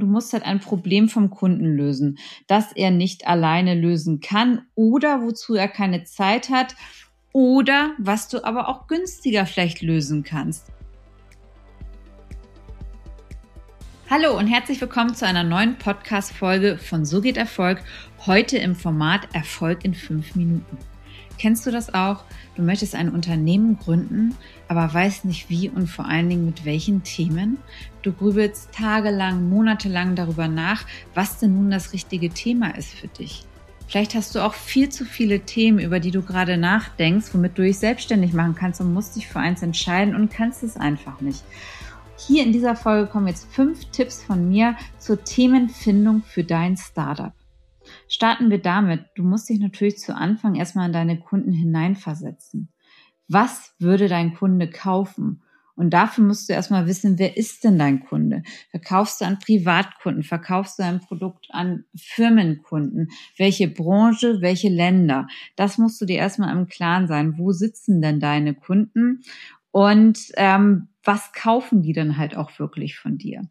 Du musst halt ein Problem vom Kunden lösen, das er nicht alleine lösen kann oder wozu er keine Zeit hat oder was du aber auch günstiger vielleicht lösen kannst. Hallo und herzlich willkommen zu einer neuen Podcast-Folge von So geht Erfolg. Heute im Format Erfolg in fünf Minuten. Kennst du das auch? Du möchtest ein Unternehmen gründen, aber weißt nicht wie und vor allen Dingen mit welchen Themen. Du grübelst tagelang, monatelang darüber nach, was denn nun das richtige Thema ist für dich. Vielleicht hast du auch viel zu viele Themen, über die du gerade nachdenkst, womit du dich selbstständig machen kannst und musst dich für eins entscheiden und kannst es einfach nicht. Hier in dieser Folge kommen jetzt fünf Tipps von mir zur Themenfindung für dein Startup. Starten wir damit. Du musst dich natürlich zu Anfang erstmal in deine Kunden hineinversetzen. Was würde dein Kunde kaufen? Und dafür musst du erstmal wissen, wer ist denn dein Kunde? Verkaufst du an Privatkunden? Verkaufst du ein Produkt an Firmenkunden? Welche Branche? Welche Länder? Das musst du dir erstmal im Klaren sein. Wo sitzen denn deine Kunden? Und ähm, was kaufen die denn halt auch wirklich von dir?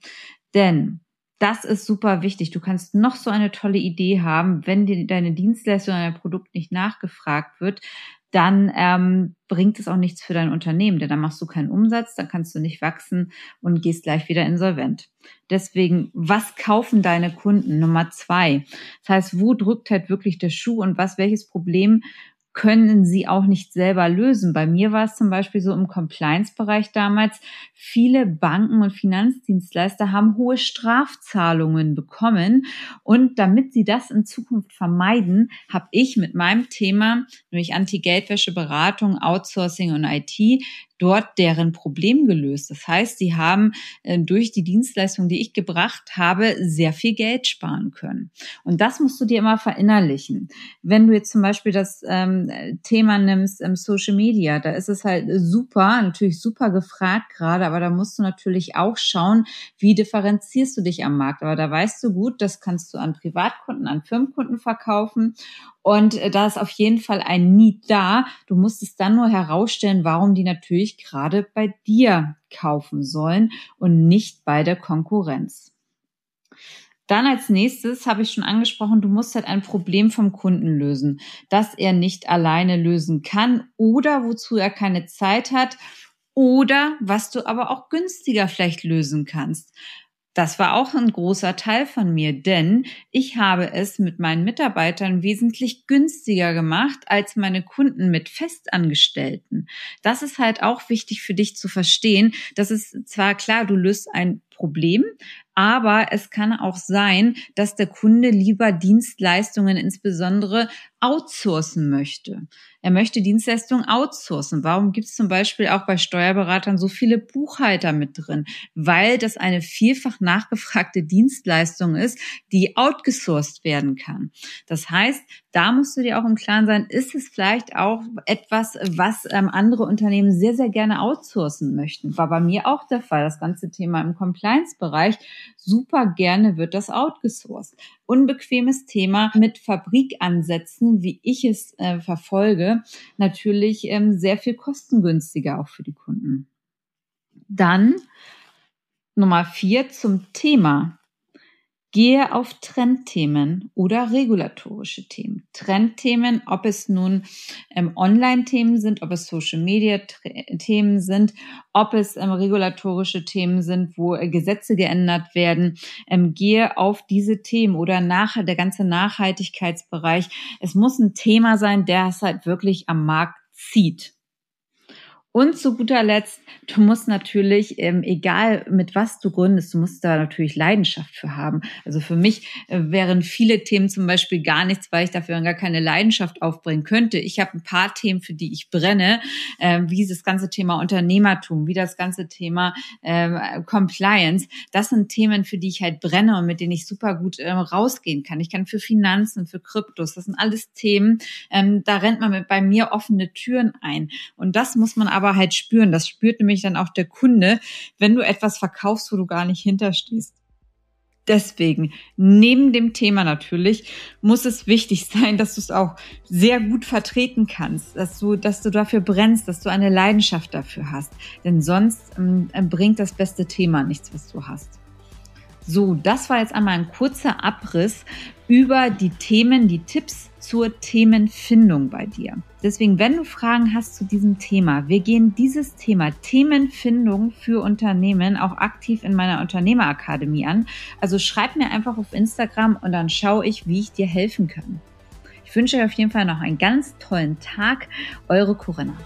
Denn das ist super wichtig. Du kannst noch so eine tolle Idee haben, wenn dir deine Dienstleistung, dein Produkt nicht nachgefragt wird, dann ähm, bringt es auch nichts für dein Unternehmen, denn dann machst du keinen Umsatz, dann kannst du nicht wachsen und gehst gleich wieder insolvent. Deswegen, was kaufen deine Kunden? Nummer zwei. Das heißt, wo drückt halt wirklich der Schuh und was, welches Problem können sie auch nicht selber lösen. Bei mir war es zum Beispiel so im Compliance-Bereich damals, viele Banken und Finanzdienstleister haben hohe Strafzahlungen bekommen. Und damit sie das in Zukunft vermeiden, habe ich mit meinem Thema, nämlich Anti-Geldwäsche-Beratung, Outsourcing und IT, dort deren Problem gelöst. Das heißt, sie haben äh, durch die Dienstleistung, die ich gebracht habe, sehr viel Geld sparen können. Und das musst du dir immer verinnerlichen. Wenn du jetzt zum Beispiel das ähm, Thema nimmst im Social Media, da ist es halt super, natürlich super gefragt gerade, aber da musst du natürlich auch schauen, wie differenzierst du dich am Markt. Aber da weißt du gut, das kannst du an Privatkunden, an Firmenkunden verkaufen. Und äh, da ist auf jeden Fall ein Need da. Du musst es dann nur herausstellen, warum die natürlich gerade bei dir kaufen sollen und nicht bei der Konkurrenz. Dann als nächstes habe ich schon angesprochen, du musst halt ein Problem vom Kunden lösen, das er nicht alleine lösen kann oder wozu er keine Zeit hat oder was du aber auch günstiger vielleicht lösen kannst. Das war auch ein großer Teil von mir, denn ich habe es mit meinen Mitarbeitern wesentlich günstiger gemacht als meine Kunden mit Festangestellten. Das ist halt auch wichtig für dich zu verstehen. Das ist zwar klar, du löst ein Problem, aber es kann auch sein, dass der Kunde lieber Dienstleistungen insbesondere outsourcen möchte. Er möchte Dienstleistungen outsourcen. Warum gibt es zum Beispiel auch bei Steuerberatern so viele Buchhalter mit drin? Weil das eine vielfach nachgefragte Dienstleistung ist, die outgesourced werden kann. Das heißt, da musst du dir auch im Klaren sein, ist es vielleicht auch etwas, was ähm, andere Unternehmen sehr, sehr gerne outsourcen möchten. War bei mir auch der Fall. Das ganze Thema im Compliance-Bereich. Super gerne wird das outgesourced. Unbequemes Thema mit Fabrikansätzen, wie ich es äh, verfolge, natürlich ähm, sehr viel kostengünstiger auch für die Kunden. Dann Nummer vier zum Thema. Gehe auf Trendthemen oder regulatorische Themen. Trendthemen, ob es nun ähm, Online-Themen sind, ob es Social-Media-Themen sind, ob es ähm, regulatorische Themen sind, wo äh, Gesetze geändert werden. Ähm, gehe auf diese Themen oder nachher der ganze Nachhaltigkeitsbereich. Es muss ein Thema sein, der es halt wirklich am Markt zieht. Und zu guter Letzt, du musst natürlich, ähm, egal mit was du gründest, du musst da natürlich Leidenschaft für haben. Also für mich äh, wären viele Themen zum Beispiel gar nichts, weil ich dafür gar keine Leidenschaft aufbringen könnte. Ich habe ein paar Themen, für die ich brenne, äh, wie das ganze Thema Unternehmertum, wie das ganze Thema äh, Compliance. Das sind Themen, für die ich halt brenne und mit denen ich super gut äh, rausgehen kann. Ich kann für Finanzen, für Kryptos, das sind alles Themen, ähm, da rennt man mit bei mir offene Türen ein. Und das muss man aber halt spüren. Das spürt nämlich dann auch der Kunde, wenn du etwas verkaufst, wo du gar nicht hinterstehst. Deswegen, neben dem Thema natürlich, muss es wichtig sein, dass du es auch sehr gut vertreten kannst, dass du, dass du dafür brennst, dass du eine Leidenschaft dafür hast. Denn sonst ähm, bringt das beste Thema nichts, was du hast. So, das war jetzt einmal ein kurzer Abriss über die Themen, die Tipps zur Themenfindung bei dir. Deswegen, wenn du Fragen hast zu diesem Thema, wir gehen dieses Thema Themenfindung für Unternehmen auch aktiv in meiner Unternehmerakademie an. Also schreib mir einfach auf Instagram und dann schaue ich, wie ich dir helfen kann. Ich wünsche euch auf jeden Fall noch einen ganz tollen Tag. Eure Corinna.